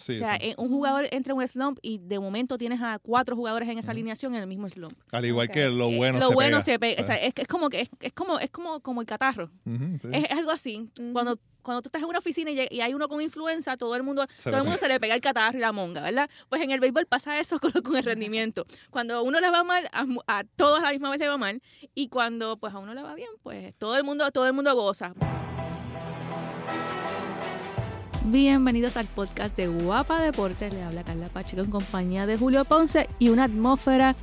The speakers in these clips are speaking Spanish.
Sí, o sea, sí. eh, un jugador entra en un slump y de momento tienes a cuatro jugadores en esa alineación en el mismo slump. Al igual que lo Eh, bueno lo se bueno pega. se pega. O sea, es, que es como que es, es como es como como el catarro. Sí. Es, es algo así. Cuando cuando tú estás en una oficina y, hay uno con influenza, todo el mundo Se todo le el mundo pega. se le pega el catarro y la monga, ¿verdad? Pues en el béisbol pasa eso con, con el rendimiento. Cuando a uno le va mal, a, a todos a la misma vez le va mal y cuando pues a uno le va bien, pues todo el mundo todo el mundo goza. Bienvenidos al podcast de Guapa Deportes. Le habla Carla Pacheco en compañía de Julio Ponce y una atmósfera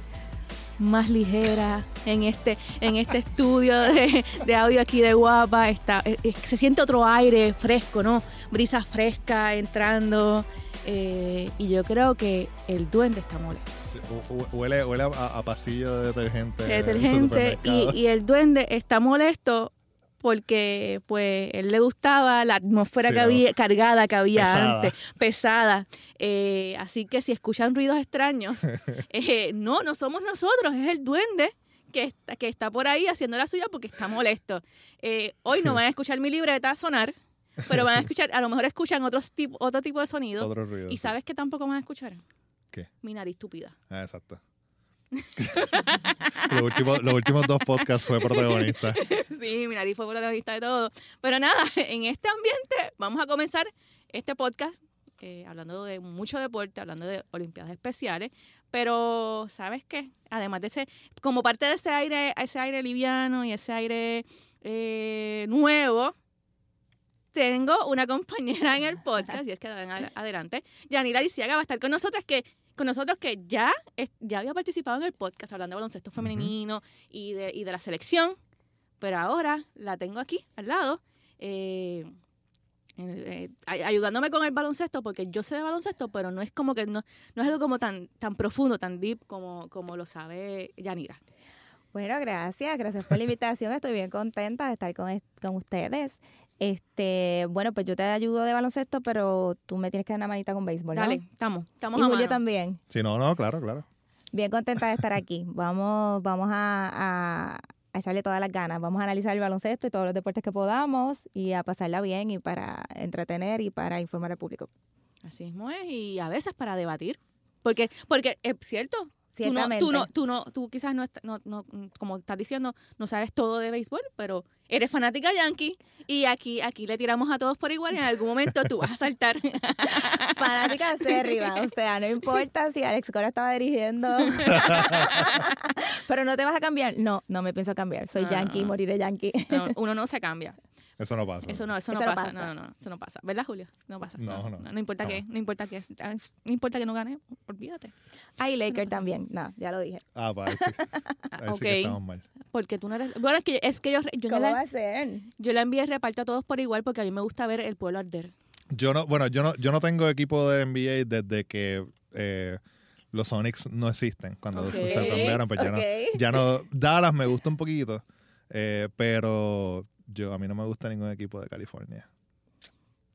más ligera en este, en este estudio de, de audio aquí de Guapa. Está, eh, eh, se siente otro aire fresco, ¿no? Brisa fresca entrando. eh, y yo creo que el duende está molesto. Huele, huele a, a pasillo de detergente. Detergente y el duende está molesto porque pues él le gustaba la atmósfera Sí, que había cargada que había Pesada. antes pesada Eh, así que si escuchan ruidos extraños eh, no no somos nosotros es el duende que está, que está por ahí haciendo la suya porque está molesto Eh, hoy no van a escuchar mi libreta sonar pero van a escuchar a lo mejor escuchan otros tipo, otro tipo de sonido Otro ruido. y sí. sabes que tampoco van a escuchar ¿Qué? mi nariz estúpida Ah, exacto. los, últimos, dos podcasts fue protagonista. Sí, mi nariz fue protagonista de todo. Pero nada, en este ambiente vamos a comenzar este podcast eh, hablando de mucho deporte, hablando de Olimpiadas Especiales. Pero, ¿sabes qué? Además de ese, como parte de ese aire, ese aire liviano y ese aire eh, nuevo, tengo una compañera en el podcast, y es que ad- adelante, Yanira Lisiaga va a estar con nosotras que con nosotros que ya, ya había participado en el podcast hablando de baloncesto femenino y, de, y de la selección, pero ahora la tengo aquí al lado, eh, eh, ay- ayudándome con el baloncesto, porque yo sé de baloncesto, pero no es como que no, no es algo como tan, tan profundo, tan deep como, como lo sabe Yanira. Bueno, gracias, gracias por la invitación. Estoy bien contenta de estar con, con ustedes. Este, bueno, pues yo te ayudo de baloncesto, pero tú me tienes que dar una manita con béisbol, ¿no? Dale, estamos, estamos Y a Julio mano. también. Sí, no, no, claro, claro. Bien contenta de estar aquí. Vamos, vamos a, a- a echarle todas las ganas. Vamos a analizar el baloncesto y todos los deportes que podamos y a pasarla bien y para entretener y para informar al público. Así mismo es, y a veces para debatir. Porque, porque es cierto, tú no, tú, no, tú, no, tú quizás no, no, no, como estás diciendo, no sabes todo de béisbol, pero eres fanática yankee y aquí, aquí le tiramos a todos por igual y en algún momento tú vas a saltar. Fanática acérrima, o sea, no importa si Alex Cora estaba dirigiendo. Pero no te vas a cambiar. No, no me pienso cambiar. Soy yankee, moriré yankee. No, uno no se cambia. Eso no pasa. Eso no, eso no Eso no pasa. pasa. No, no, no, eso no pasa. ¿Verdad, Julio? No pasa. No, no. No, importa No. qué, no importa qué. No importa que no gane, olvídate. Ay, Laker también. No, ya lo dije. Ah, para ahí sí. Ahí sí que ok. estamos mal. Porque tú no eres... Bueno, es que, es que yo, yo, no ¿Cómo va a ser? yo la envié reparto a todos por igual porque a mí me gusta ver el pueblo arder. Yo no, bueno, yo no, yo no tengo equipo de NBA desde que eh, los Sonics no existen. Cuando se, cambiaron, pues ya no, ok. ya no. Dallas me gusta un poquito, eh, pero yo a mí no me gusta ningún equipo de California.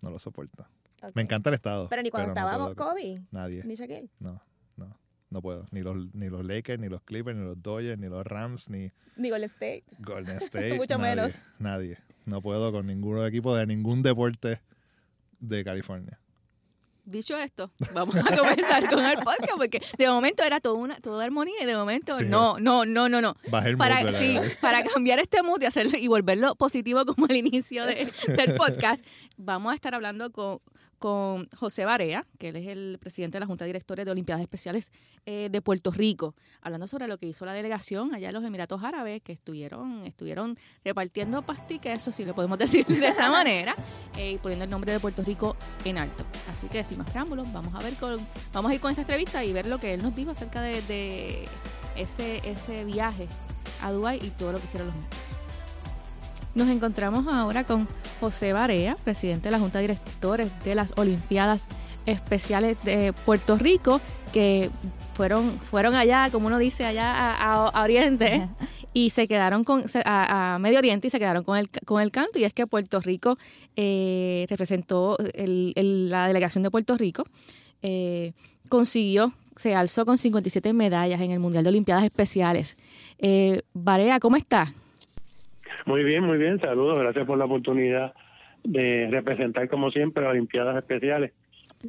No lo soporto. Me encanta el estado. Pero ni cuando no estábamos puedo- Kobe, Nadie. ni Shaquille. No, no, no puedo. Ni los, ni los Lakers, ni los Clippers, ni los Dodgers, ni los Rams, ni Ni Golden State. Golden State. Mucho nadie, menos. Nadie. No puedo con ningún equipo de ningún deporte de California. Dicho esto, vamos a comenzar con el podcast porque de momento era toda una toda armonía y de momento Sí. no, no, no, no, no. Bajé el Para, mood, sí, para cambiar este mood y hacerlo y volverlo positivo como el inicio de- del podcast, vamos a estar hablando con, con José Barea, que él es el presidente de la Junta de Directores de Olimpiadas Especiales eh, de Puerto Rico, hablando sobre lo que hizo la delegación allá en los Emiratos Árabes, que estuvieron, estuvieron repartiendo pasticas, eso sí le podemos decir de esa manera, eh, y poniendo el nombre de Puerto Rico en alto. Así que sin más preámbulos, vamos a ver con, vamos a ir con esta entrevista y ver lo que él nos dijo acerca de, de ese, ese viaje a Dubái y todo lo que hicieron los nuestros. Nos encontramos ahora con José Barea, presidente de la Junta de Directores de las Olimpiadas Especiales de Puerto Rico, que fueron, fueron allá, como uno dice, allá a, Oriente y se quedaron con a, a Medio Oriente y se quedaron con el, con el canto. Y es que Puerto Rico eh, representó el- el- la delegación de Puerto Rico, eh, consiguió, se alzó con 57 medallas en el Mundial de Olimpiadas Especiales. Eh, Barea, ¿cómo está? Muy bien, muy bien. Saludos. Gracias por la oportunidad de representar, como siempre, las Olimpiadas Especiales.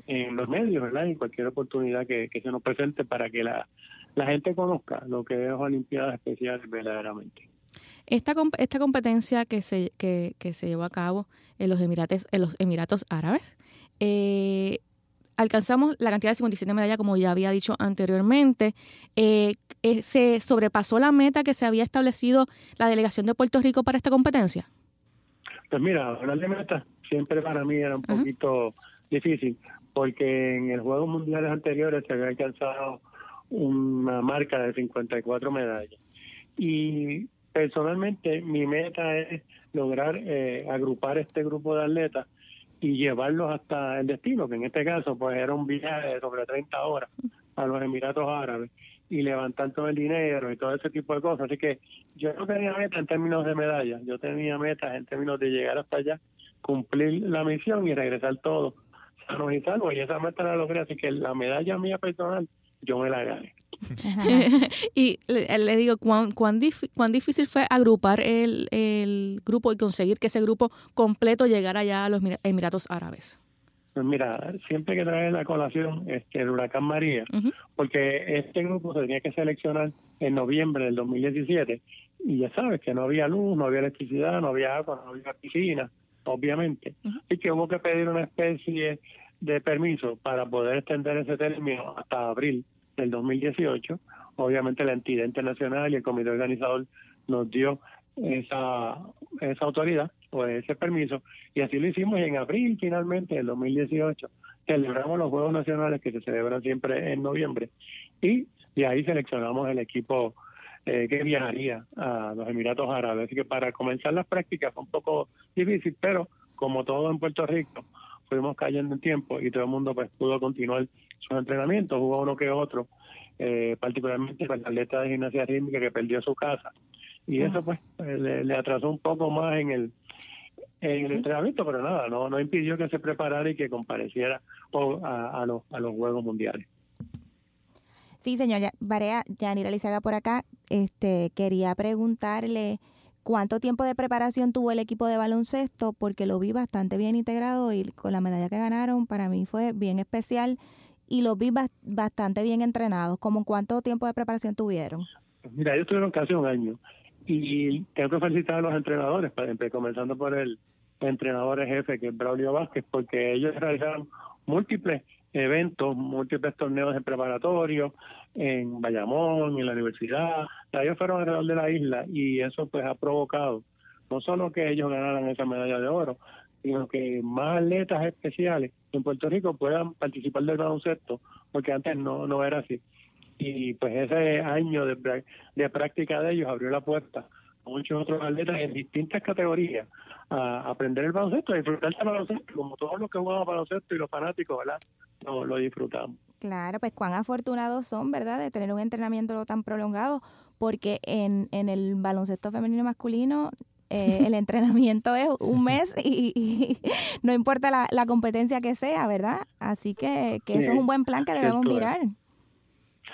en los medios, ¿verdad? En cualquier oportunidad que, se nos presente para que la, gente conozca lo que es Olimpiadas Especiales verdaderamente. Esta, esta competencia que se, que, que se llevó a cabo en los Emirates, en los Emiratos Árabes, eh, alcanzamos la cantidad de 57 medallas, como ya había dicho anteriormente. Eh, eh, ¿Se sobrepasó la meta que se había establecido la delegación de Puerto Rico para esta competencia? Pues mira, hablar de metas siempre para mí era un Ajá. poquito difícil, porque en el Juegos Mundiales anteriores se había alcanzado una marca de 54 medallas. Y personalmente mi meta es lograr eh, agrupar este grupo de atletas y llevarlos hasta el destino, que en este caso pues era un viaje de sobre 30 horas a los Emiratos Árabes y levantar todo el dinero y todo ese tipo de cosas. Así que yo no tenía meta en términos de medallas, yo tenía metas en términos de llegar hasta allá, cumplir la misión y regresar todo sanos y salvos. Y esa meta la logré, así que la medalla mía personal yo me la gané. Y le, le digo, ¿cuán, cuán, dif- cuán difícil fue agrupar el, el grupo y conseguir que ese grupo completo llegara ya a los Emira- Emiratos Árabes? Pues mira, siempre que trae la colación este, el huracán María, porque este grupo se tenía que seleccionar en noviembre del 2017 y ya sabes que no había luz, no había electricidad, no había agua, no había piscina, obviamente. Y que hubo que pedir una especie de permiso para poder extender ese término hasta abril del 2018. Obviamente la entidad internacional y el comité organizador nos dio esa, esa autoridad o ese permiso y así lo hicimos en abril finalmente del 2018 celebramos los Juegos Nacionales que se celebran siempre en noviembre y de ahí seleccionamos el equipo eh, que viajaría a los Emiratos Árabes. Así que para comenzar las prácticas fue un poco difícil, pero como todo en Puerto Rico, fuimos cayendo en tiempo y todo el mundo pues pudo continuar sus entrenamientos. Hubo uno que otro, eh, particularmente con el atleta de gimnasia rítmica que perdió su casa. Y eso pues eh, le, le atrasó un poco más en el en el entrenamiento, pero nada, no no impidió que se preparara y que compareciera a, a los, a los Juegos Mundiales. Sí, señor Barea, Yanira Lizaga por acá, este, quería preguntarle cuánto tiempo de preparación tuvo el equipo de baloncesto, porque lo vi bastante bien integrado y con la medalla que ganaron para mí fue bien especial y los vi bas- bastante bien entrenados. ¿Cómo cuánto tiempo de preparación tuvieron? Mira, ellos tuvieron casi un año y tengo que felicitar a los entrenadores, comenzando por el entrenador jefe que es Braulio Vázquez, porque ellos realizaron múltiples eventos, múltiples torneos de preparatorio en Bayamón, en la universidad, ellos fueron alrededor de la isla y eso pues ha provocado no solo que ellos ganaran esa medalla de oro, sino que más atletas especiales en Puerto Rico puedan participar del baloncesto, porque antes no, no era así y pues ese año de, de práctica de ellos abrió la puerta a muchos otros atletas en distintas categorías a aprender el baloncesto, a disfrutar del baloncesto, como todos los que jugamos baloncesto y los fanáticos, ¿verdad? Lo, lo disfrutamos. Claro, pues cuán afortunados son, ¿verdad?, de tener un entrenamiento tan prolongado, porque en, en el baloncesto femenino masculino eh, el entrenamiento es un mes y, y no importa la, la competencia que sea, ¿verdad? Así que, que eso Sí, es un buen plan que debemos mirar.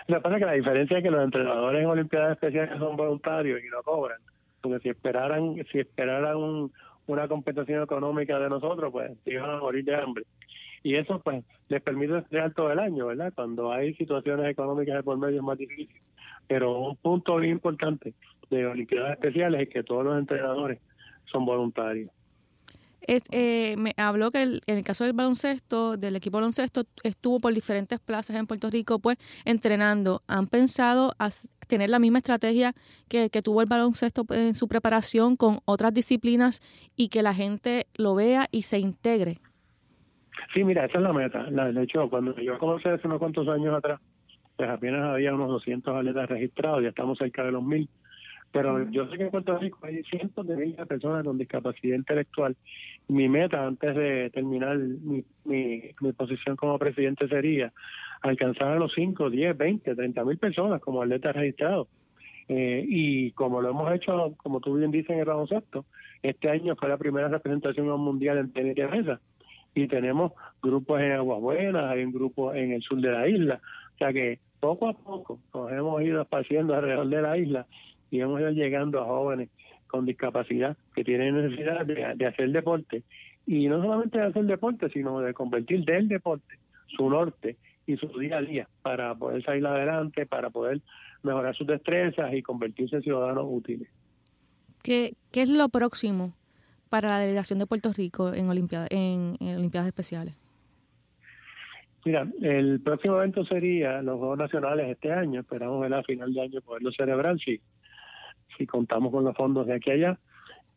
Lo que pasa es que la diferencia es que los entrenadores en Olimpiadas Especiales son voluntarios y no cobran, porque si esperaran si esperaran un- una compensación económica de nosotros, pues se iban a morir de hambre. Y eso pues les permite entrenar todo el año, ¿verdad? Cuando hay situaciones económicas de por medio es más difícil. Pero un punto bien importante de Olimpiadas Especiales es que todos los entrenadores son voluntarios. Es- eh, me habló que el- en el caso del baloncesto, del equipo baloncesto, estuvo por diferentes plazas en Puerto Rico, pues entrenando. ¿Han pensado tener la misma estrategia que, que tuvo el baloncesto en su preparación con otras disciplinas y que la gente lo vea y se integre? Sí, mira, esa es la meta. La, de hecho, cuando yo comencé hace unos cuantos años atrás, pues apenas había unos 200 atletas registrados, ya estamos cerca de los mil. Pero yo sé que en Puerto Rico hay cientos de miles de personas con discapacidad intelectual. Mi meta antes de terminar mi, mi, mi posición como presidente sería alcanzar a los 5, 10, 20, 30 mil personas como atletas registrados. Eh, y como lo hemos hecho, como tú bien dices en el baloncesto, este año fue la primera representación mundial en tenis de mesa y tenemos grupos en Aguas Buenas, hay un grupo en el sur de la isla. O sea que poco a poco nos hemos ido esparciendo alrededor de la isla y hemos ido llegando a jóvenes con discapacidad que tienen necesidad de, de hacer deporte. Y no solamente de hacer deporte, sino de convertir del deporte su norte y su día a día para poder salir adelante, para poder mejorar sus destrezas y convertirse en ciudadanos útiles. ¿Qué, qué es lo próximo para la delegación de Puerto Rico en, Olimpiada, en, en Olimpiadas Especiales? Mira, el próximo evento sería los Juegos Nacionales este año. Esperamos ver a final de año poderlo celebrar si, si contamos con los fondos de aquí a allá.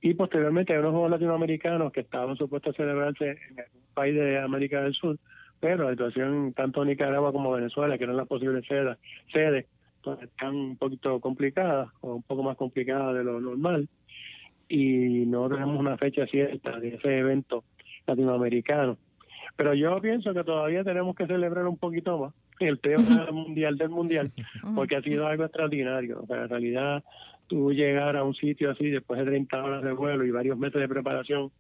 Y posteriormente hay unos Juegos Latinoamericanos que estaban supuestos a celebrarse en algún país de América del Sur, pero la situación tanto Nicaragua como Venezuela, que eran las posibles sedes, sedes, pues están un poquito complicadas, o un poco más complicadas de lo normal, y no tenemos una fecha cierta de ese evento latinoamericano. Pero yo pienso que todavía tenemos que celebrar un poquito más el tema mundial del mundial, porque ha sido algo extraordinario. O sea, en realidad, tú llegar a un sitio así después de 30 horas de vuelo y varios meses de preparación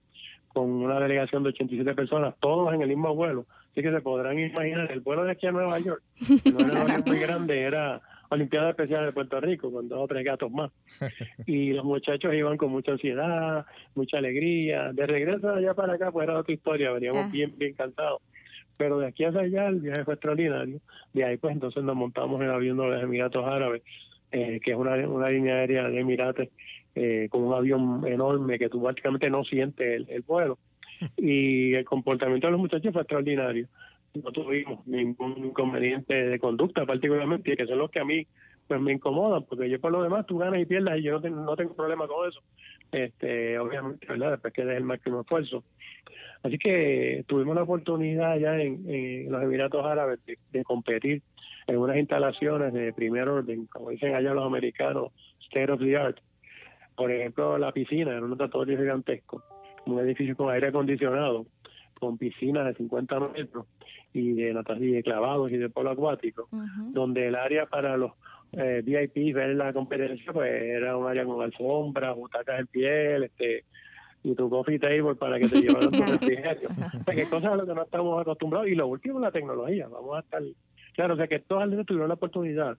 con una delegación de 87 personas, todos en el mismo vuelo. Así que se podrán imaginar, el vuelo de aquí a Nueva York no era muy grande, era Olimpiada Especial de Puerto Rico, con dos o tres gatos más. Y los muchachos iban con mucha ansiedad, mucha alegría. De regreso allá para acá, pues era otra historia, veníamos Ah. bien, bien cansados. Pero de aquí hacia allá el viaje fue extraordinario. De ahí, pues entonces nos montamos en el avión de los Emiratos Árabes, eh, que es una, una línea aérea de Emirates, eh, con un avión enorme que tú prácticamente no sientes el, el vuelo. Y el comportamiento de los muchachos fue extraordinario no tuvimos ningún inconveniente de conducta particularmente, que son los que a mí pues me incomodan, porque yo por lo demás tú ganas y pierdas y yo no, tengo no tengo problema con eso, este obviamente, ¿verdad? Después que des el máximo esfuerzo. Así que tuvimos la oportunidad ya en, en los Emiratos Árabes de, de competir en unas instalaciones de primer orden, como dicen allá los americanos, state of the art. Por ejemplo, la piscina era un notatorio gigantesco, un edificio con aire acondicionado, con piscinas de 50 metros y de natación y de clavados y de polo acuático, donde el área para los eh, VIP ver la competencia pues era un área con alfombras, butacas en piel, este y tu coffee table para que te llevaran tu refrigerio. O sea, que cosas a lo que no estamos acostumbrados. Y lo último, la tecnología. Vamos a estar... Claro, o sea, que estos atletas tuvieron la oportunidad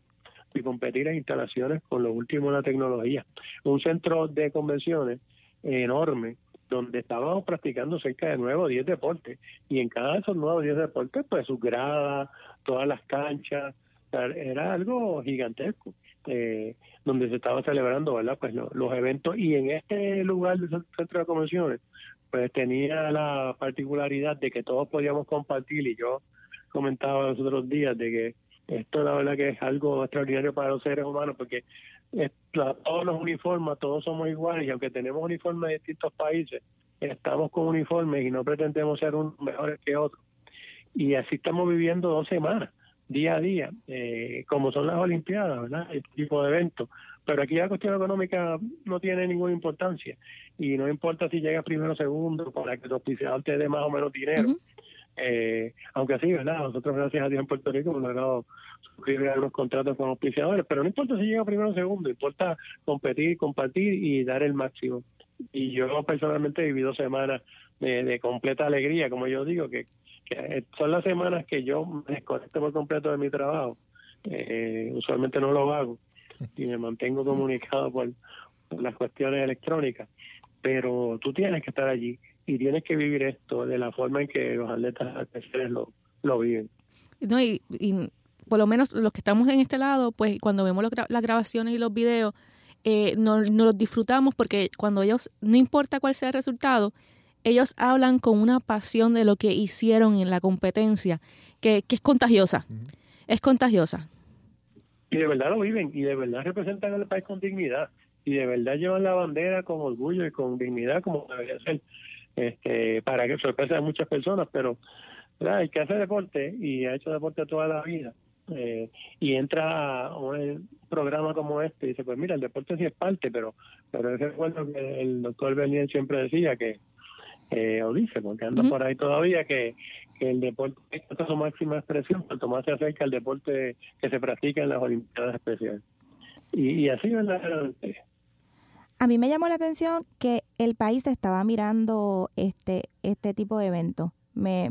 de competir en instalaciones con lo último en la tecnología. Un centro de convenciones enorme, donde estábamos practicando cerca de nueve o diez deportes. Y en cada de esos nueve o diez deportes, pues sus gradas, todas las canchas, era algo gigantesco. Eh, donde se estaba celebrando verdad pues lo- los eventos y en este lugar del centro de convenciones pues tenía la particularidad de que todos podíamos compartir y yo comentaba los otros días de que esto la verdad que es algo extraordinario para los seres humanos porque todos nos uniforma, todos somos iguales y aunque tenemos uniformes de distintos países, estamos con uniformes y no pretendemos ser unos mejores que otros. Y así estamos viviendo dos semanas, día a día, eh, como son las Olimpiadas, ¿verdad? Este tipo de eventos. Pero aquí la cuestión económica no tiene ninguna importancia y no importa si llega primero o segundo para que el auspiciador te dé más o menos dinero. Eh, aunque así, ¿verdad? Nosotros, gracias a Dios, en Puerto Rico hemos logrado suscribir algunos contratos con auspiciadores, pero no importa si llega primero o segundo, importa competir, compartir y dar el máximo. Y yo personalmente he vivido semanas de, de completa alegría, como yo digo, que, que son las semanas que yo me desconecto por completo de mi trabajo. Eh, usualmente no lo hago y me mantengo comunicado por, por las cuestiones electrónicas, pero tú tienes que estar allí y tienes que vivir esto de la forma en que los atletas especiales lo, lo viven. No, y, y por lo menos los que estamos en este lado, pues cuando vemos gra- las grabaciones y los videos, eh, nos, nos los disfrutamos porque cuando ellos, no importa cuál sea el resultado, ellos hablan con una pasión de lo que hicieron en la competencia, que, que es contagiosa. Es contagiosa. Y de verdad lo viven y de verdad representan al país con dignidad y de verdad llevan la bandera con orgullo y con dignidad como debería ser. Este, para que sorpresa de muchas personas, pero ¿verdad? el que hace deporte y ha hecho deporte toda la vida eh, y entra a un programa como este y dice, pues mira, el deporte sí es parte, pero pero ese recuerdo que el doctor Bernier siempre decía que, eh, o dice, porque anda por ahí todavía, que, que el deporte es su máxima expresión cuanto más se acerca al deporte que se practica en las Olimpiadas Especiales. Y, y así verdaderamente. A mí me llamó la atención que el país estaba mirando este, este tipo de eventos. Me,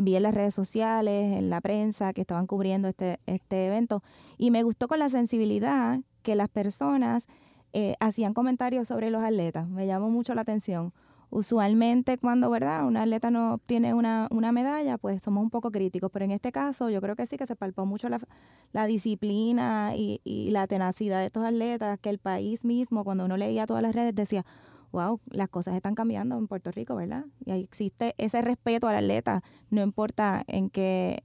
vi en las redes sociales, en la prensa, que estaban cubriendo este, este evento y me gustó con la sensibilidad que las personas eh, hacían comentarios sobre los atletas. Me llamó mucho la atención. Usualmente cuando, ¿verdad? Una atleta no obtiene una, una medalla, pues somos un poco críticos, pero en este caso yo creo que sí que se palpó mucho la, la disciplina y, y la tenacidad de estos atletas, que el país mismo, cuando uno leía todas las redes, decía, wow, las cosas están cambiando en Puerto Rico, ¿verdad? Y ahí existe ese respeto al atleta, no importa en qué,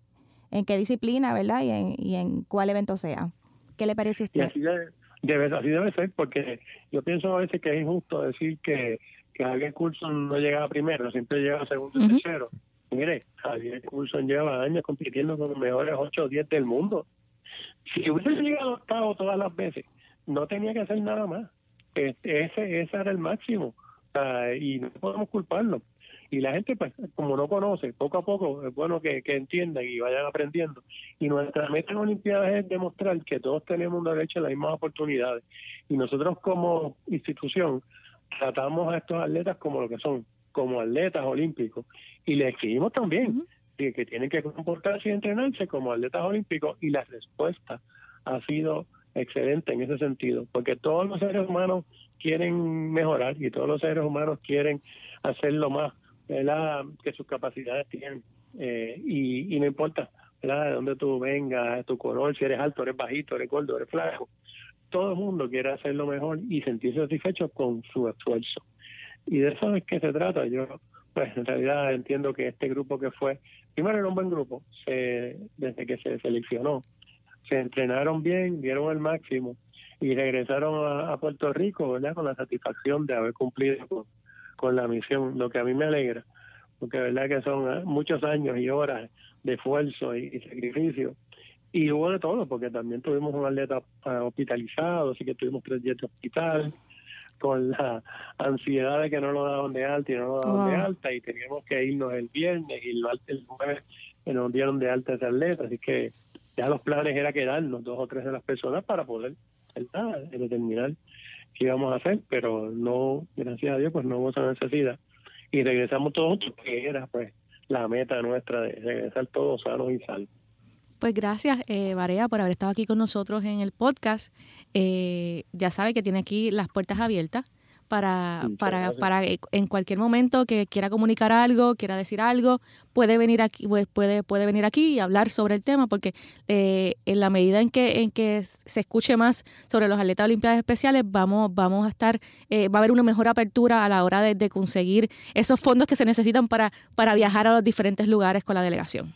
en qué disciplina, ¿verdad? Y en, y en cuál evento sea. ¿Qué le parece a Y usted? así debe, debe- así debe ser, porque yo pienso a veces que es injusto decir que, que Javier Coulson no llegaba primero, siempre llega segundo y tercero. Mire, Javier Coulson lleva años compitiendo con los mejores 8 o 10 del mundo. Si hubiese llegado octavo todas las veces, no tenía que hacer nada más. Ese, ese era el máximo. Sea, y no podemos culparlo. Y la gente, pues, como no conoce, poco a poco es bueno que, que entiendan y vayan aprendiendo. Y nuestra meta en Olimpiadas es demostrar que todos tenemos derecho a las mismas oportunidades. Y nosotros como institución tratamos a estos atletas como lo que son, como atletas olímpicos. Y les exigimos también que, que tienen que comportarse y entrenarse como atletas olímpicos. Y la respuesta ha sido excelente en ese sentido, porque todos los seres humanos quieren mejorar y todos los seres humanos quieren hacerlo más ¿verdad? que sus capacidades tienen. Eh, y, y no importa ¿verdad? de dónde tú vengas, tu color, si eres alto, eres bajito, eres gordo, eres flaco. Todo el mundo quiere hacerlo mejor y sentirse satisfecho con su esfuerzo. Y de eso es que se trata. Yo, pues en realidad entiendo que este grupo que fue, primero era un buen grupo, se, desde que se seleccionó, se entrenaron bien, dieron el máximo y regresaron a, Puerto Rico, ¿verdad? Con la satisfacción de haber cumplido con, la misión, lo que a mí me alegra, porque verdad que son eh, muchos años y horas de esfuerzo y sacrificio. Y hubo de todo, porque también tuvimos un atleta eh, hospitalizado, así que tuvimos tres días de hospital, con la ansiedad de que no lo daban de alta y no lo daban de alta, y teníamos que irnos el viernes y el, jueves que nos dieron de alta ese atleta, así que ya los planes era quedarnos dos o tres de las personas para poder ¿verdad? determinar qué íbamos a hacer, pero no, gracias a Dios, pues no hubo esa necesidad. Y regresamos todos juntos, que era pues la meta nuestra de regresar todos sanos y salvos. Pues gracias, eh, Barea, por haber estado aquí con nosotros en el podcast. Eh, ya sabe que tiene aquí las puertas abiertas para, para, para eh, en cualquier momento que quiera comunicar algo, quiera decir algo, puede venir aquí, pues, puede, puede venir aquí y hablar sobre el tema, porque eh, en la medida en que, en que se escuche más sobre los atletas olimpiadas especiales, vamos, vamos a estar, eh, va a haber una mejor apertura a la hora de, de conseguir esos fondos que se necesitan para, para viajar a los diferentes lugares con la delegación.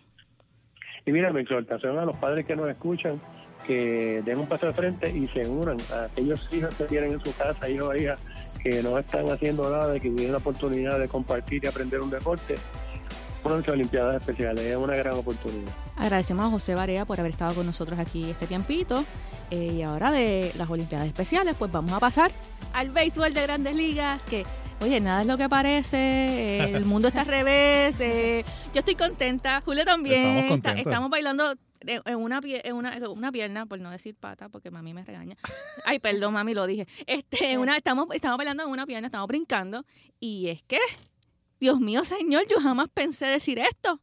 Y mira, mi exhortación a los padres que nos escuchan, que den un paso al frente y se unan a aquellos hijos que tienen en su casa, hijos e hijas, que no están haciendo nada, que tienen la oportunidad de compartir y aprender un deporte. A Olimpiadas Especiales, es una gran oportunidad. Agradecemos a José Barea por haber estado con nosotros aquí este tiempito. Eh, y ahora de las Olimpiadas Especiales, pues vamos a pasar al béisbol de grandes ligas, que, oye, nada es lo que parece, eh, el mundo está al revés, eh, yo estoy contenta, Julio también, Estamos está- estamos bailando en una, pie- en una, una pierna, por no decir pata, porque mami me regaña. Ay, perdón, mami, lo dije. Este, una, estamos, estamos bailando en una pierna, estamos brincando, y es que, Dios mío, señor, yo jamás pensé decir esto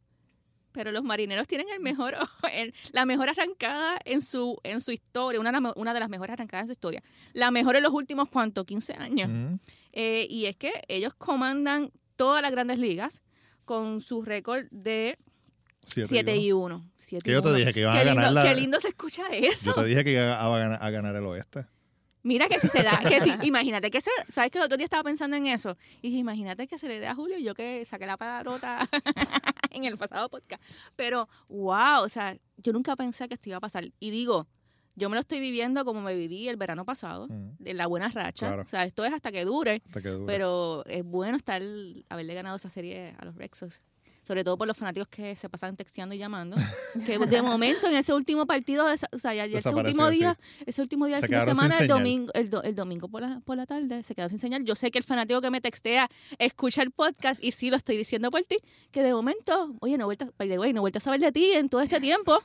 pero los marineros tienen el mejor, el- la mejor arrancada en su, en su historia, una, de las- una de las mejores arrancadas en su historia. La mejor en los últimos, ¿cuánto? 15 años. Ujú. Eh, y es que ellos comandan todas las grandes ligas con su récord de Siete 7 y y uno. 1. Siete Que y yo te dije que iban qué a lindo, ganar la- Qué lindo se escucha eso. Yo te dije que iba a ganar, a ganar el oeste. Mira que si se da, que si, imagínate que se, sabes que el otro día estaba pensando en eso. Y dije, imagínate que se le dé a Julio, yo que saqué la parota en el pasado podcast. Pero, wow, o sea, yo nunca pensé que esto iba a pasar. Y digo, yo me lo estoy viviendo como me viví el verano pasado, Ujú. de la buena racha. Claro. O sea, esto es hasta que dure. Hasta que dure. Pero es bueno estar, haberle ganado esa serie a los Rexos. Sobre todo por los fanáticos que se pasan texteando y llamando. que de momento en ese último partido, desa- o sea, ya, ese último día, ese último día Se del fin de semana, el domingo, el, do- el domingo por la, por la tarde, se quedó sin señal. Yo sé que el fanático que me textea escucha el podcast y sí lo estoy diciendo por ti, que de momento, oye, no he vuelto, by the way, no he vuelto a saber de ti en todo este tiempo.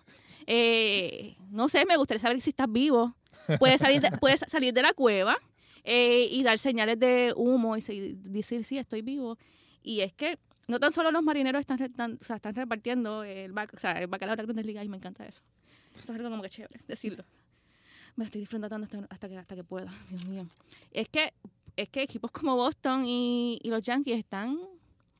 Eh, no sé, me gustaría saber si estás vivo. Puedes salir de, puedes salir de la cueva eh, y dar señales de humo y decir, sí, estoy vivo. Y es que no tan solo los marineros están, están- o sea, están repartiendo el, bac- o sea, el bacalao de las grandes ligas y me encanta eso. Eso es algo como que chévere, decirlo. Me estoy disfrutando hasta, hasta, que, hasta que pueda, Dios mío. Es que es que equipos como Boston y, y los Yankees están,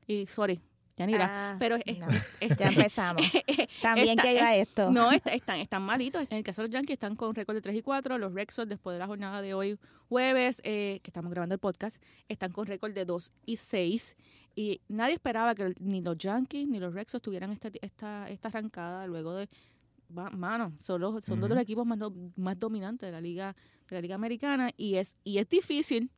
y sorry, Yanira, Ah, pero es- no. es- Ya empezamos. También Está- que iba esto. no, está- están, están malitos. En el caso de los Yankees están con récord de 3 y 4. Los Red Sox, después de la jornada de hoy, jueves, eh, que estamos grabando el podcast, están con récord de 2 y 6. Y nadie esperaba que ni los Yankees ni los Red Sox tuvieran esta, esta, esta arrancada luego de... Mano, son, los- son dos de los equipos más, do- más dominantes de la liga de la liga americana y es y es difícil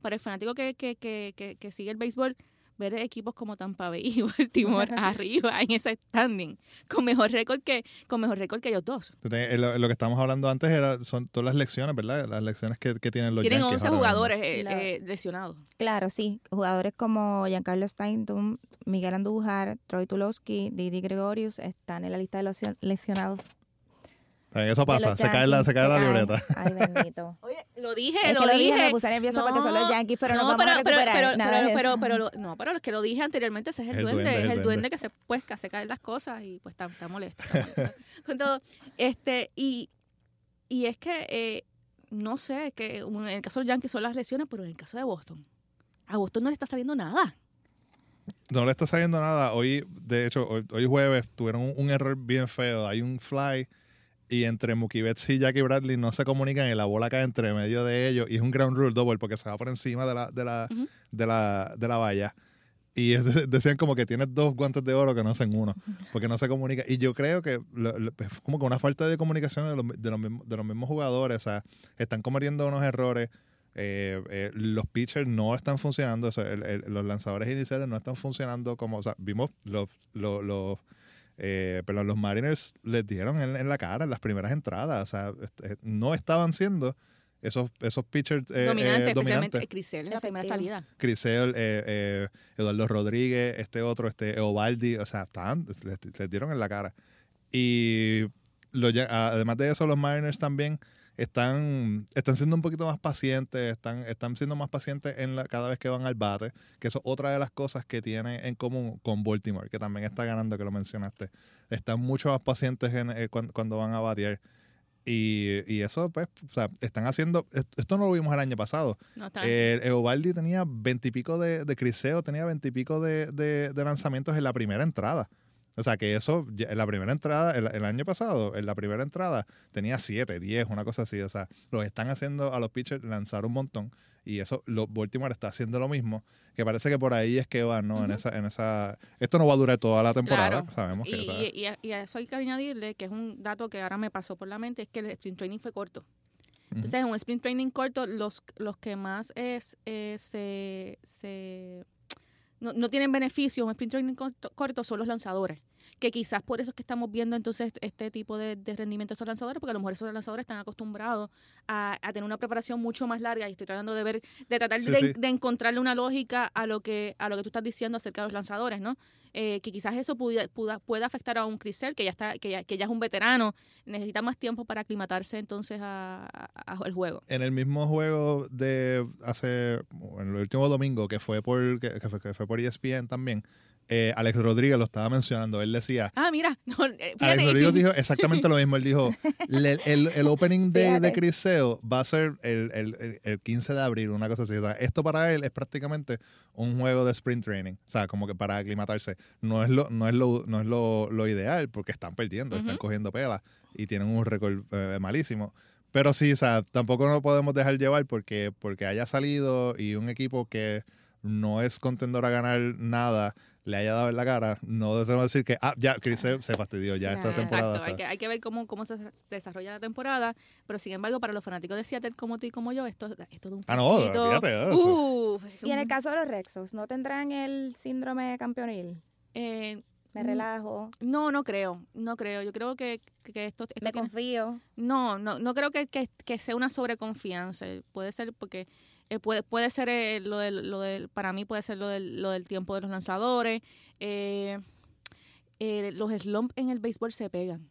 para el fanático que, que, que, que, que sigue el béisbol ver equipos como Tampa Bay y Baltimore arriba en ese standing con mejor récord que con mejor récord que ellos dos. Eh, Lo, lo que estábamos hablando antes era, son todas las lecciones, ¿verdad? Las lecciones que, que tienen los Tienen Yankees 11 ahora mismo. jugadores eh, Claro. eh, lesionados. Claro, sí. Jugadores como Giancarlo Stanton, Miguel Andújar, Troy Tulowski, Didi Gregorius están en la lista de los lesionados. Eso pasa, se cae la, se cae la libreta. Ay, bendito. Oye, lo dije, es lo, que lo dije. dije, me puse nerviosa porque son los Yankees, pero no, vamos pero, a pero, recuperar pero, nada pero, lo- no, pero los que lo dije anteriormente, ese es el, El duende, duende, es el duende. duende que se pues que se caen las cosas y pues está, está molesto. está molesto. Con todo, este, y, y es que eh, no sé, que en el caso de los Yankees son las lesiones, pero en el caso de Boston, a Boston no le está saliendo nada. No le está saliendo nada. Hoy, de hecho, hoy, hoy jueves tuvieron un, un error bien feo. Hay un fly y entre Mookie Betts y Jackie Bradley no se comunican y la bola cae entre medio de ellos y es un ground rule double porque se va por encima de la, de la, de la, de la valla. Y es- decían como que tienes dos guantes de oro que no hacen uno, porque no se comunica. Y yo creo que lo- lo- es como que una falta de comunicación de los, de los mismos, de los mismos jugadores. O sea, están cometiendo unos errores. eh, eh, los pitchers no están funcionando, o sea, el- el- los lanzadores iniciales no están funcionando como, o sea, vimos los, los, los, eh, pero los Mariners les dieron en, en la cara en las primeras entradas, o sea, este, no estaban siendo esos, esos pitchers eh, eh, Dominante, especialmente dominantes. Crisel en la primera salida. Crisel, eh, eh, Eduardo Rodríguez, este otro, este Eovaldi, o sea, estaban, les, les dieron en la cara. Y lo además de eso, los Mariners también están, están siendo un poquito más pacientes, están, están siendo más pacientes en la, cada vez que van al bate, que eso es otra de las cosas que tiene en común con Baltimore, que también está ganando, que lo mencionaste. Están mucho más pacientes en, eh, cuan- cuando, van a batear. Y, y eso, pues, o sea, están haciendo, esto no lo vimos el año pasado. No. Eh, Eovaldi tenía veintipico de, de criseo, tenía veintipico de, de, de lanzamientos en la primera entrada. O sea que eso, en la primera entrada, el, el año pasado, en la primera entrada, tenía siete, diez, una cosa así. O sea, los están haciendo a los pitchers lanzar un montón. Y eso, lo, Baltimore está haciendo lo mismo. Que parece que por ahí es que van, ¿no? En esa, en esa. Esto no va a durar toda la temporada, Claro. sabemos y, que. sea, y- y a, y a eso hay que añadirle, que es un dato que ahora me pasó por la mente, es que el sprint training fue corto. Entonces, en un sprint training corto, los, los que más es, eh, se, se- no, no tienen beneficio en un sprint training corto son los lanzadores. Que quizás por eso es que estamos viendo entonces este tipo de, de rendimiento de esos lanzadores, porque a lo mejor esos lanzadores están acostumbrados a, a tener una preparación mucho más larga y estoy tratando de ver, de tratar Sí, de, sí. de encontrarle una lógica a lo que a lo que tú estás diciendo acerca de los lanzadores, ¿no? Eh, que quizás eso pudiera, pueda afectar a un Crisel que ya está que ya, que ya es un veterano, necesita más tiempo para aclimatarse entonces a- a- a- al juego. en el mismo juego de hace en el último domingo que fue por que, que fue, que fue por ESPN también eh, Alex Rodríguez lo estaba mencionando él decía Ah, mira, no, eh, Alex Rodríguez dijo exactamente lo mismo él dijo le- el, el opening day de Fíjate. Criseo va a ser el, el, el- el 15 de abril una cosa así o sea, esto para él es prácticamente un juego de sprint training o sea como que para aclimatarse no es lo no es lo no es lo, lo ideal porque están perdiendo están cogiendo pelas y tienen un récord eh, malísimo pero sí, o sea, tampoco nos podemos dejar llevar porque, porque haya salido y un equipo que no es contendor a ganar nada le haya dado en la cara, no debemos decir que, ah, ya, Chris se, se fastidió, ya esta Claro. temporada Exacto, hay que, hay que ver cómo, cómo se desarrolla la temporada, pero sin embargo, para los fanáticos de Seattle como tú y como yo, esto, esto de un Ah, no, fíjate de eso. Uf, Y en el caso de los Rexos, ¿no tendrán el síndrome campeonil? eh, Me relajo, no, no creo, no creo. Yo creo que, que esto, esto me tiene- confío. No, no, no creo que, que, que sea una sobreconfianza. Puede ser porque eh, puede, puede ser eh, lo del, lo del, para mí puede ser lo del, lo del tiempo de los lanzadores. Eh, eh, los slumps en el béisbol se pegan.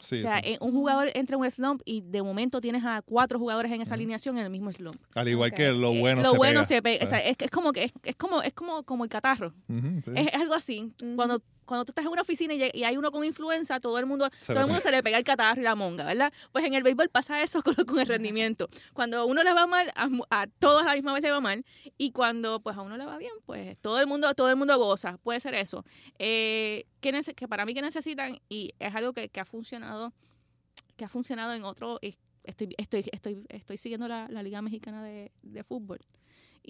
Sí, o sea, sí. eh, un jugador entra en un slump y de momento tienes a cuatro jugadores en esa alineación en el mismo slump. Al igual ok. que lo Eh, bueno lo se bueno pega. se pega. O sea, es, es como que es, es como es como como el catarro. Ujú, sí. Es algo así. Ujú. Cuando cuando tú estás en una oficina y, y hay uno con influenza, todo el mundo, Se todo el mundo se le pega el catarro y la monga, ¿verdad? Pues en el béisbol pasa eso con, con el rendimiento. Cuando a uno le va mal, a, todos a la misma vez le va mal. Y cuando pues a uno le va bien, pues todo el mundo, todo el mundo goza. Puede ser eso. Eh, que, que para mí que necesitan, y es algo que, que ha funcionado, que ha funcionado en otro. es- Estoy, estoy, estoy, estoy siguiendo la, la Liga Mexicana de, de Fútbol.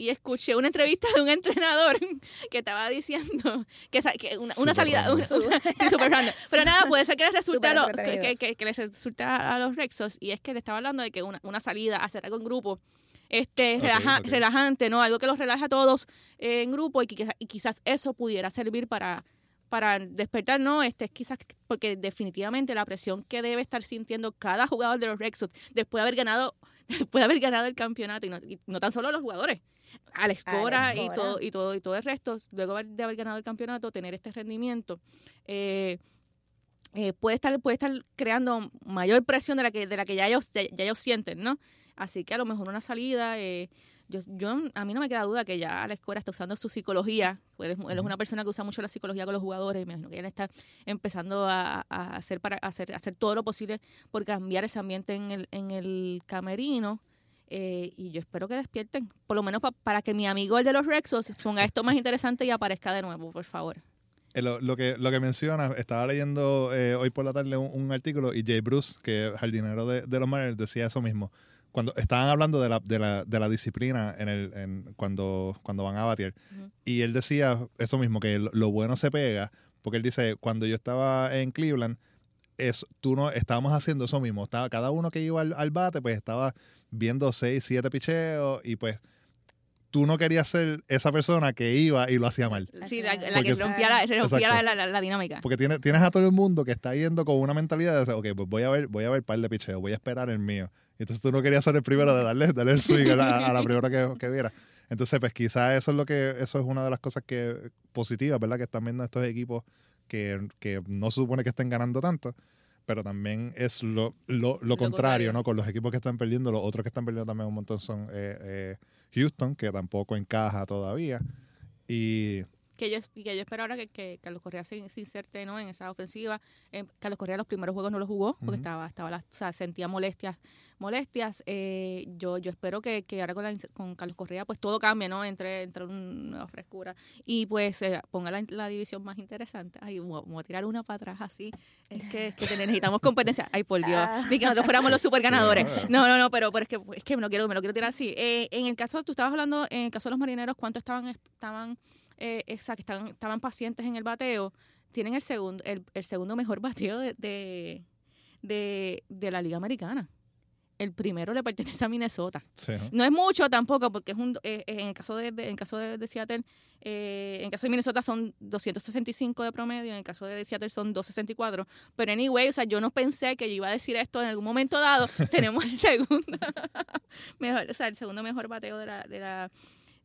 Y escuché una entrevista de un entrenador que estaba diciendo que, una, salida. random. una- una- sí, súper random. Pero nada, puede ser que les resulte a Súper los- que, entretenido. que- que les resulte a los Rexos. Y es que le estaba hablando de que una, una salida, hacer algo en grupo, este relaja- relajante, ¿no? Algo que los relaja a todos eh, en grupo y, que, y quizás eso pudiera servir para, para despertar, ¿no? Este, es quizás porque definitivamente la presión que debe estar sintiendo cada jugador de los Rexos después de haber ganado, después de haber ganado el campeonato, y no, y no tan solo los jugadores, Alex Alex Cora y Cora. todo, y todo, y todo el resto, luego de haber ganado el campeonato, tener este rendimiento. eh, eh, puede estar puede estar creando mayor presión de la que de la que ya ellos ya, ya ellos sienten no así que a lo mejor una salida eh, yo, yo a mí no me queda duda que ya Alex Cora está usando su psicología él es, él es una persona que usa mucho la psicología con los jugadores me imagino que él está empezando a, a hacer para a hacer a hacer todo lo posible por cambiar ese ambiente en el en el camerino eh, y yo espero que despierten, por lo menos pa- para que mi amigo el de los Rexos ponga esto más interesante y aparezca de nuevo, por favor. Eh, Lo, lo que, lo que menciona, estaba leyendo eh, hoy por la tarde un, un artículo y Jay Bruce, que es jardinero de, de los Mariners, decía eso mismo. Cuando estaban hablando de la, de la, de la disciplina en el, en, cuando, cuando van a batir. Ujú. Y él decía eso mismo, que lo, lo bueno se pega, porque él dice, cuando yo estaba en Cleveland, es, tú no, estábamos haciendo eso mismo. Estaba, cada uno que iba al, al bate, pues estaba viendo seis, siete picheos y pues tú no querías ser esa persona que iba y lo hacía mal. Sí, la, la Porque- que rompía, la, rompía la, la- la dinámica. Porque tienes, tienes a todo el mundo que está yendo con una mentalidad de decir, ok, pues voy a ver, voy a ver par de picheos, voy a esperar el mío. Entonces tú no querías ser el primero de darle, darle el swing a la, a la primera que, que viera. Entonces, pues quizás eso es lo que, eso es una de las cosas que positivas, ¿verdad? Que están viendo estos equipos que, que no se supone que estén ganando tanto, pero también es lo, lo, lo contrario, contrario. ¿no? Con los equipos que están perdiendo, los otros que están perdiendo también un montón son eh, eh, Houston, que tampoco encaja todavía. Y Que yo, que yo espero ahora que, que Carlos Correa se, se inserte ¿no? en esa ofensiva. Eh, Carlos Correa los primeros juegos no los jugó porque estaba, estaba la- o sea, sentía molestias. molestias. Eh, yo, yo espero que, que ahora con, la con Carlos Correa pues todo cambie, ¿no? Entre, entre una nueva frescura y pues eh, ponga la, la división más interesante. Ay, voy a- voy a tirar una para atrás así. Es que, es que te- necesitamos competencia. Ay, por Dios. Ah. Ni que nosotros fuéramos los super ganadores. No, no, no, pero, pero es que es que me lo quiero, me lo quiero tirar así. Eh, en el caso, tú estabas hablando, en el caso de los marineros, ¿cuánto estaban, estaban, eh, que estaban, estaban pacientes en el bateo? Tienen el segundo, el, el segundo mejor bateo de, de, de, de la Liga Americana. El primero le pertenece a Minnesota. sí, ¿no? No es mucho tampoco, porque es un, eh, eh, en el caso de, en el caso de, de Seattle, eh, en el caso de Minnesota son 265 de promedio, en el caso de Seattle son 264. Pero anyway, o sea, yo no pensé que yo iba a decir esto en algún momento dado. Tenemos el segundo mejor, o sea, el segundo mejor bateo de la, de la,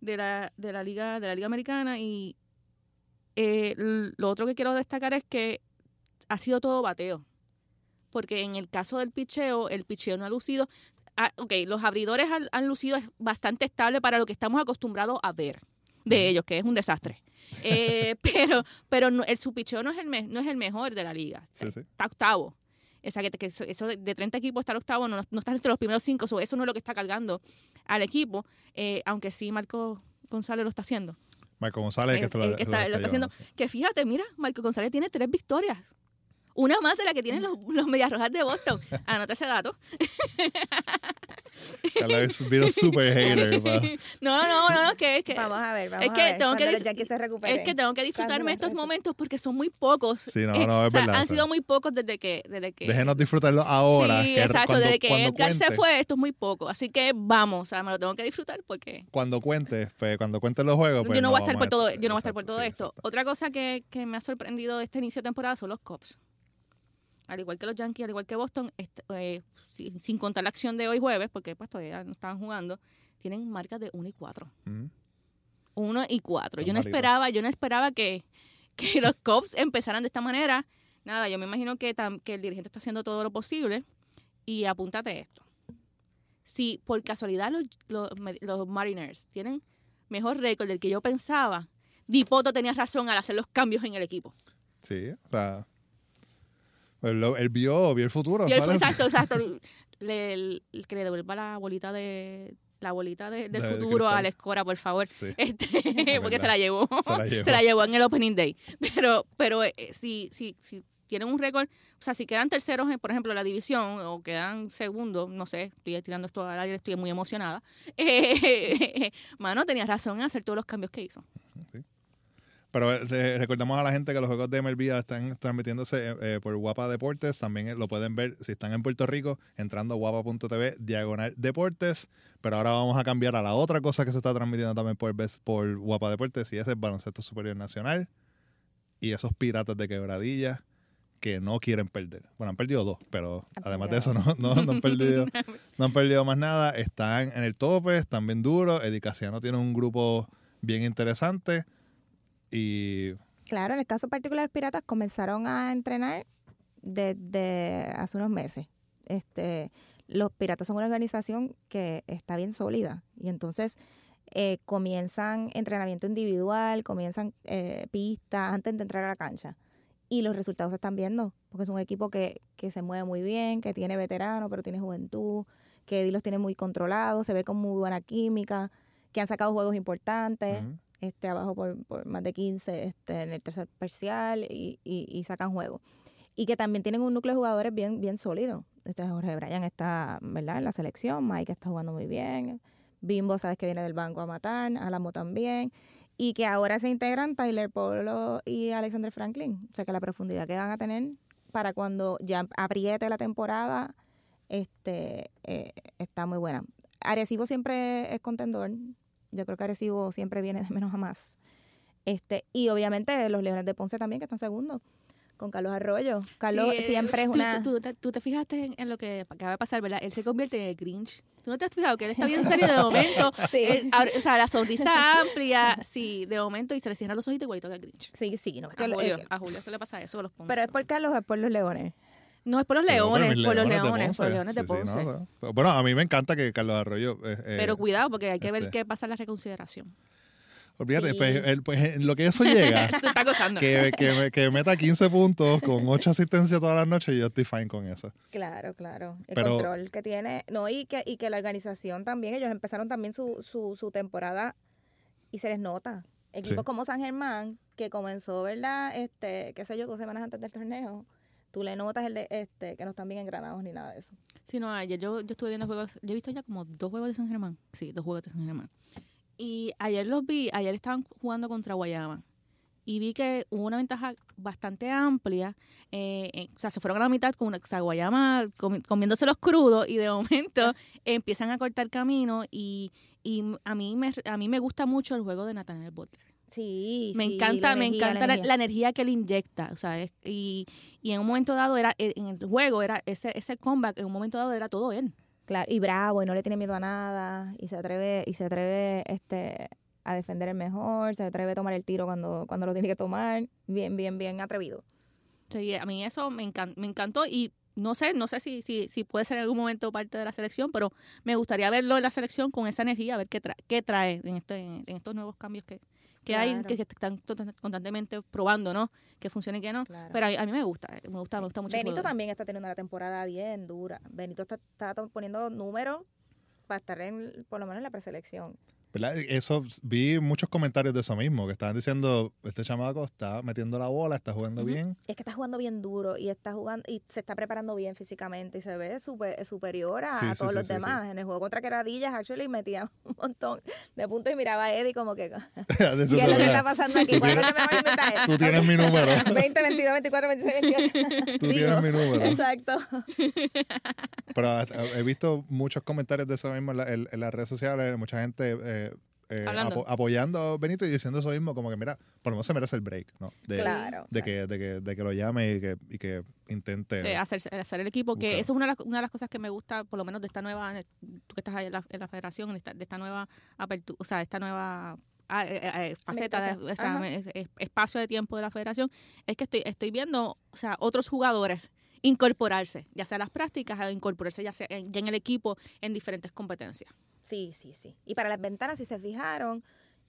de la, de la liga, de la liga americana. Y eh, lo otro que quiero destacar es que ha sido todo bateo. Porque en el caso del picheo, el picheo no ha lucido. Ah, ok, los abridores han, han lucido bastante estable para lo que estamos acostumbrados a ver de ellos, que es un desastre. Eh, pero pero no- el, su picheo no es, el me- no es el mejor de la liga. Sí, sí. Está octavo. O sea, que, que eso de, de 30 equipos estar octavo no, no está entre los primeros cinco. so, eso no es lo que está cargando al equipo, eh, aunque sí Marco González lo está haciendo. Marco González, que el te lo está- lo está haciendo. sí. Que fíjate, mira, Marco González tiene tres victorias. Una más de la que tienen los, los Medias Rojas de Boston. Anota ese dato. Carla es vino super hater. pa. No, no, no, no, que es que, Vamos a ver, vamos es que a ver. tengo que se es que tengo que disfrutarme estos momentos porque son muy pocos. Sí, no, no, es o sea, verdad, han o sea. sido muy pocos desde que... Desde que Déjenos disfrutarlo ahora. Sí, que exacto, cuando, desde que Edgar se fue, esto es muy poco. Así que vamos, o sea, me lo tengo que disfrutar porque Cuando cuentes, pues, cuando cuentes los juegos, pues yo no voy a estar por todo, estar- yo no voy a estar por exacto, todo sí, esto. exacto. Otra cosa que, que me ha sorprendido de este inicio de temporada son los Cubs. Al igual que los Yankees, al igual que Boston, est- eh, sin, sin contar la acción de hoy jueves, porque pues todavía no estaban jugando, tienen marcas de 1 y 4. Mm. 1 y 4. Son Yo no esperaba, yo no esperaba que, que los Cubs empezaran de esta manera. Nada, yo me imagino que, tam- que el dirigente está haciendo todo lo posible. Y apúntate esto. Si por casualidad los, los, los Mariners tienen mejor récord del que yo pensaba, Dipoto tenía razón al hacer los cambios en el equipo. Sí, o sea. Él, lo- él vio, vio el futuro. Y él fue exacto, exacto. Le, el- que le devuelva la bolita de la bolita de- del De- de futuro cristal. a la escora, por favor. Sí. Este, porque se la llevó. Se la llevó. Se la llevó en el opening day. Pero, pero eh, si, si, si tienen un récord, o sea, si quedan terceros, en, por ejemplo, en la división, o quedan segundos, no sé, estoy tirando esto al aire, estoy muy emocionada. Eh, mano, tenías razón en hacer todos los cambios que hizo. Pero eh, recordamos a la gente que los juegos de MLB están transmitiéndose eh, eh, por Guapa Deportes. También lo pueden ver si están en Puerto Rico, entrando a guapa.tv, diagonal deportes. Pero ahora vamos a cambiar a la otra cosa que se está transmitiendo también por, por Guapa Deportes y es el baloncesto superior nacional. Y esos piratas de quebradilla que no quieren perder. Bueno, han perdido dos, pero además de eso no, no, no han perdido, no han perdido más nada. Están en el tope, están bien duros. Eddie Casiano tiene un grupo bien interesante. Y Claro, en el caso particular de los piratas comenzaron a entrenar desde hace unos meses. Este, los piratas son una organización que está bien sólida y entonces eh, comienzan entrenamiento individual, comienzan eh, pistas antes de entrar a la cancha. Y los resultados se están viendo porque es un equipo que, que se mueve muy bien, que tiene veteranos pero tiene juventud, que los tiene muy controlados, se ve con muy buena química, que han sacado juegos importantes este abajo por, por más de 15 este, en el tercer parcial y, y, y sacan juego. Y que también tienen un núcleo de jugadores bien, bien sólido. Este Jorge Bryan está ¿verdad? en la selección, Mike está jugando muy bien, Bimbo sabes que viene del banco a matar, Alamo también. Y que ahora se integran Tyler Polo y Alexander Franklin. O sea que la profundidad que van a tener para cuando ya apriete la temporada este eh, está muy buena. Arecibo siempre es contendor. Yo creo que Arecibo siempre viene de menos a más. Este, y obviamente los Leones de Ponce también, que están segundos, con Carlos Arroyo. Carlos Sí, eh, siempre es tú- una... Tú, tú te- tú te fijaste en, en lo que acaba de pasar, ¿verdad? Él se convierte en el Grinch. ¿Tú no te has fijado que él está bien serio de momento? Sí. Él o sea, la sonrisa amplia, sí, de momento, y se le cierran los ojitos igualito que el Grinch. Sí, sí, no, A que lo- Julio, es que- a Julio, esto le pasa eso a los Ponce. pero es por Carlos o es por los Leones. No, es por los leones, por los leones, por los leones de Sí, sí, Ponce. no, no. Bueno, a mí me encanta que Carlos Arroyo. eh, eh, Pero cuidado, porque hay que ver este. qué pasa en la reconsideración. Olvídate, Sí. pues, el- pues, en lo que eso llega, que, que, que meta 15 puntos con 8 asistencias todas las noches, yo estoy fine con eso. Claro, claro. El Pero- control que tiene. No, y que, y que la organización también, ellos empezaron también su, su, su temporada y se les nota. Equipos Sí. como San Germán, que comenzó, ¿verdad? Este, qué sé yo, dos semanas antes del torneo. Tú le notas el de este, que no están bien engranados ni nada de eso. Sí, no, ayer yo, yo estuve viendo juegos, yo he visto ya como dos juegos de San Germán. Sí, dos juegos de San Germán. Y ayer los vi, ayer estaban jugando contra Guayama. Y vi que hubo una ventaja bastante amplia. eh, eh, o sea, se fueron a la mitad con una, o sea, Guayama comi- comiéndose los crudos y de momento empiezan a cortar camino. Y, y a, mí me, a mí me gusta mucho el juego de Nathaniel Butler. Sí, Me sí, encanta, me energía, encanta la, energía. la energía que él inyecta, o sea, es- y, y en un momento dado era, eh, en el juego era ese, ese comeback, en un momento dado era todo él. Claro, y bravo, y no le tiene miedo a nada, y se atreve, y se atreve este a defender el mejor, se atreve a tomar el tiro cuando, cuando lo tiene que tomar. Bien, bien, bien atrevido. Sí, a mí eso me, me encantó y no sé, no sé si, si, si puede ser en algún momento parte de la selección, pero me gustaría verlo en la selección con esa energía, a ver qué, tra- qué trae en, este, en estos nuevos cambios que, que hay, Claro. que, que están constantemente probando, ¿no? Que funcione y que no. Claro. Pero a, a mí me gusta, eh, me gusta, me gusta mucho. el Benito juego. también está teniendo una temporada bien dura. Benito está, está poniendo números para estar en, por lo menos en la preselección. ¿Verdad? Eso, vi muchos comentarios de eso mismo, que estaban diciendo, este chamaco está metiendo la bola, está jugando Ujú. bien. Es que está jugando bien duro y está jugando y se está preparando bien físicamente y se ve super, superior a, Sí, a sí, todos sí, los sí, demás. En el juego contra Queradillas, actually metía un montón de puntos y miraba a Eddie como que, ¿qué es lo se que está pasando aquí? Tú ¿Cuándo me vas a? Tú tienes mi número. 20, 22, 24, 26, 28. Tú tienes mi número. Exacto. Pero hasta- he visto muchos comentarios de eso mismo en, la- en- en las redes sociales, mucha gente eh, eh, apo- apoyando a Benito y diciendo eso mismo, como que mira, por lo menos se merece el break, ¿no? De, Claro. de, que, de, que, de que lo llame y que, y que intente. Sí, hacer, hacer el equipo, que eso es una de, las, una de las cosas que me gusta, por lo menos de esta nueva, tú que estás ahí en la, en la federación, de esta, de esta nueva apertura, o sea, esta nueva ah, eh, eh, faceta, de, o sea, Ajá. es- es- espacio de tiempo de la federación, es que estoy, estoy viendo, o sea, otros jugadores incorporarse, ya sea a las prácticas o incorporarse ya sea en, ya en el equipo en diferentes competencias. Sí, sí, sí. Y para las ventanas, si se fijaron,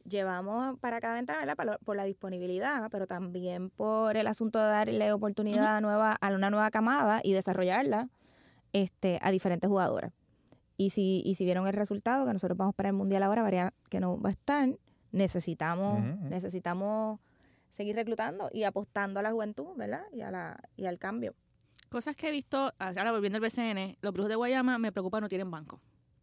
llevamos para cada ventana ¿verdad? Por, por la disponibilidad, pero también por el asunto de darle oportunidad a, nueva, a una nueva camada y desarrollarla este, a diferentes jugadoras. Y si, y si vieron el resultado, que nosotros vamos para el Mundial ahora, varía que no va a estar, necesitamos, necesitamos seguir reclutando y apostando a la juventud, ¿verdad? Y, a la, y al cambio. Cosas que he visto, ahora volviendo al BCN, los brujos de Guayama me preocupa no tienen banco.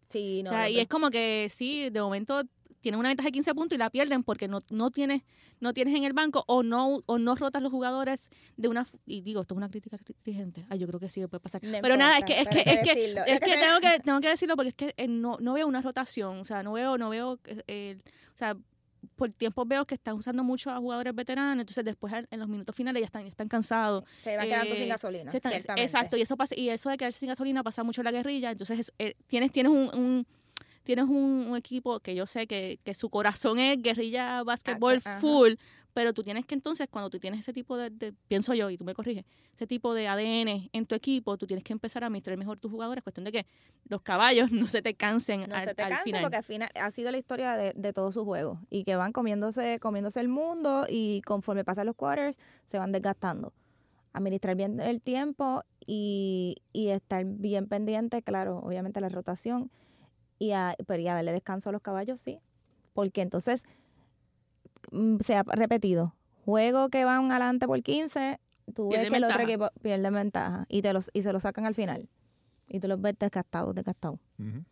Sí, no, o sea, y es como que sí, de momento tienen una ventaja de 15 puntos y la pierden porque no, no tienes no tienes en el banco o no o no rotas los jugadores de una y digo esto es una crítica dirigente ay yo creo que sí puede pasar. No pero nada es que es que es que es que tengo que tengo que decirlo porque es que eh, no, no veo una rotación. O sea no veo no veo eh, eh, o sea por tiempo veo que están usando mucho a jugadores veteranos entonces después en los minutos finales ya están ya están cansados se van quedando eh, sin gasolina. están- ciertamente. exacto, y eso pasa, y eso de quedarse sin gasolina pasa mucho en la guerrilla. Entonces es- eh, tienes, tienes un, un- tienes un, un equipo que yo sé que, que su corazón es guerrilla basketball Ajá. Pero tú tienes que entonces, cuando tú tienes ese tipo de, de- pienso yo, y tú me corriges, ese tipo de ADN en tu equipo, tú tienes que empezar a administrar mejor tus jugadores, cuestión de que los caballos no se te cansen no al, se te al cansa final. porque al final ha sido la historia de, de todo su juego y que van comiéndose comiéndose el mundo y conforme pasan los quarters se van desgastando administrar bien el tiempo y, y estar bien pendiente claro obviamente la rotación y a, pero y a darle descanso a los caballos sí porque entonces se ha repetido juego que van adelante por 15 tú ves que el otro equipo pierde ventaja y te los y se lo sacan al final y tú los ves desgastados desgastados Ujú.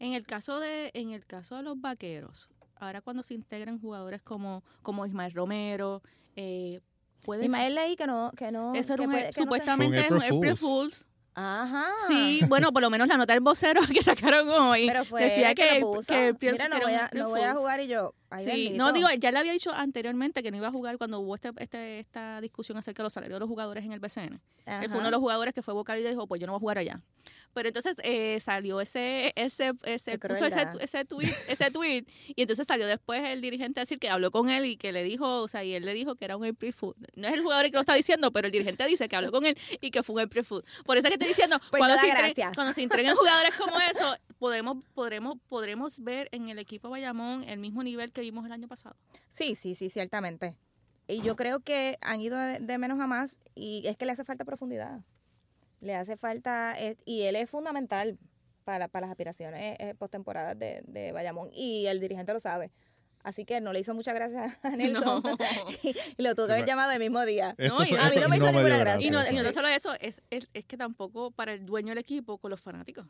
En el caso de, en el caso de los vaqueros, ahora cuando se integran jugadores como, como Ismael Romero, eh, más leí que no, que no. eso era que un, puede- que no se- supuestamente Fue un April Fools. Ajá. Sí, bueno, por lo menos la nota del vocero que sacaron hoy Pero fue decía él que, lo que Mira, no que voy, a, April no voy a Fools. jugar y yo. ay, Sí, bendito. no digo, ya le había dicho anteriormente que no iba a jugar cuando hubo este, este, esta discusión acerca de los salarios de los jugadores en el BCN. Ajá. Él fue uno de los jugadores que fue vocal y dijo, pues yo no voy a jugar allá. Pero entonces eh, salió ese, ese, ese, puso ese, ese tweet, ese tweet, y entonces salió después el dirigente a decir que habló con él y que le dijo, o sea, y él le dijo que era un April Fool. No es el jugador el que lo está diciendo, pero el dirigente dice que habló con él y que fue un April Fool. Por eso es que estoy diciendo, Pues cuando, se entreguen- cuando se entreguen jugadores como eso, podemos, podremos, podremos ver en el equipo Bayamón el mismo nivel que vimos el año pasado. Sí, sí, sí, ciertamente. Y yo creo que han ido de, de menos a más y es que le hace falta profundidad. Le hace falta, eh, y él es fundamental para, para las aspiraciones eh, postemporadas de, de Bayamón y el dirigente lo sabe. Así que no le hizo mucha gracia a Nelson No. y lo tuvo que haber llamado el mismo día. Esto y a mí no me hizo me ninguna gracia. Y no, y no solo eso, es, es, es que tampoco para el dueño del equipo, con los fanáticos.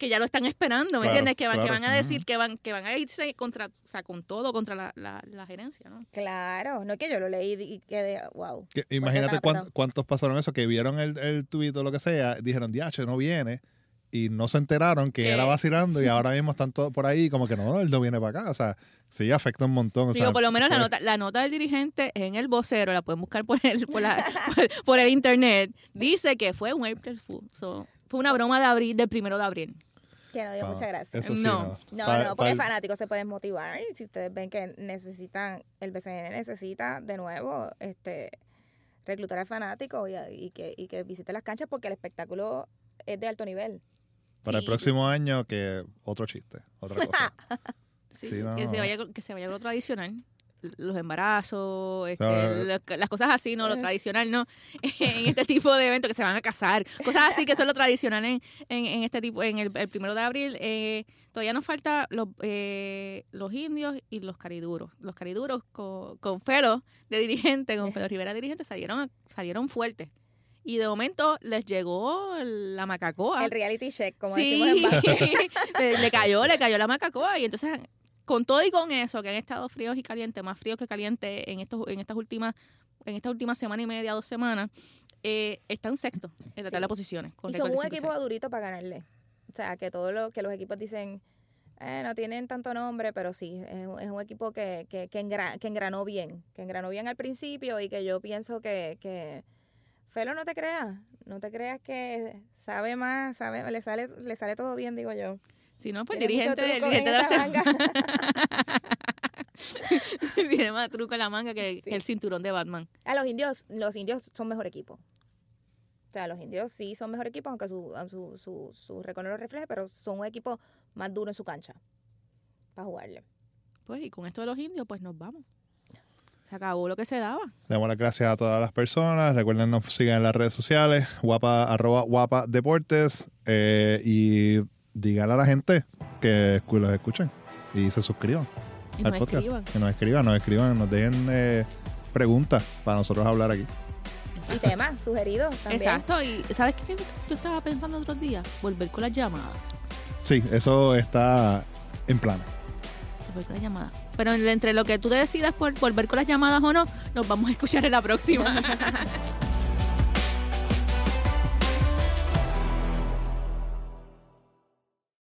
Que ya lo están esperando, ¿me Claro, entiendes? Que van, que van a decir, que van, que van a irse contra, o sea, con todo contra la, la, la gerencia, ¿no? Claro, no es que yo lo leí y quedé, wow. Que imagínate nada, cuán- perdón. cuántos pasaron eso, que vieron el, el tuit o lo que sea, dijeron, diache, no viene, y no se enteraron que ¿Qué? era vacilando y ahora mismo están todos por ahí como que no, él no viene para acá. O sea, sí afecta un montón. o Digo, sea, por lo menos la nota, la nota del dirigente en el vocero, la pueden buscar por el, por, la- por- por el internet, dice que fue un April Fool. So, fue una broma de abril, del primero de abril. Que no dio muchas gracias. Eso sí, No. no. No, no, porque fanáticos se pueden motivar. Y si ustedes ven que necesitan, el BCN necesita de nuevo este reclutar al fanático y, y que, y que visite las canchas porque el espectáculo es de alto nivel. Para el próximo año, que otro chiste, otra cosa. Sí, Sí, no. que, se vaya, que se vaya con lo tradicional. Los embarazos, este, lo- las cosas así, no lo tradicional, no. En este tipo de eventos que se van a casar, cosas así que son lo tradicional en, en, en este tipo, en el, el primero de abril. eh, todavía nos falta los, eh, los indios y los cariduros. Los cariduros con, con Felo de dirigente, con Felo Rivera dirigente, salieron, salieron fuertes. Y de momento les llegó la macacoa. El reality check, como sí, decimos en le, le cayó, le cayó la macacoa y entonces con todo y con eso que han estado fríos y calientes, más fríos que calientes en estos en estas últimas en esta última semana y media, dos semanas, eh, están sexto en la tabla de posiciones. Con Y son un 5-6. equipo durito para ganarle. O sea, que todo lo que los equipos dicen, eh, no tienen tanto nombre, pero sí, es, un- es un equipo que, que, que, engra- que engranó bien, que engranó bien al principio y que yo pienso que, que Felo no te creas, no te creas que sabe más, sabe, le sale, le sale todo bien, digo yo. Si no, pues Tiene dirigente, dirigente en de la manga. tiene más truco en la manga que, que el cinturón de Batman. A los indios, los indios son mejor equipo. O sea, los indios sí son mejor equipo, aunque su, su, su, su récord no lo refleje, pero son un equipo más duro en su cancha para jugarle. Pues, y con esto de los indios, pues nos vamos. Se acabó lo que se daba. Damos las gracias a todas las personas. Recuerden nos sigan en las redes sociales, guapa, arroba guapa deportes. eh, y díganle a la gente que los escuchen y se suscriban Y al nos podcast. escriban. Que nos escriban, nos escriban, nos dejen eh, preguntas para nosotros hablar aquí. Y temas sugeridos también. Exacto. Y ¿sabes qué yo estaba pensando otros días? Volver con las llamadas. Sí, eso está en plan. Volver con las llamadas. Pero entre lo que tú te decidas por volver con las llamadas o no, nos vamos a escuchar en la próxima.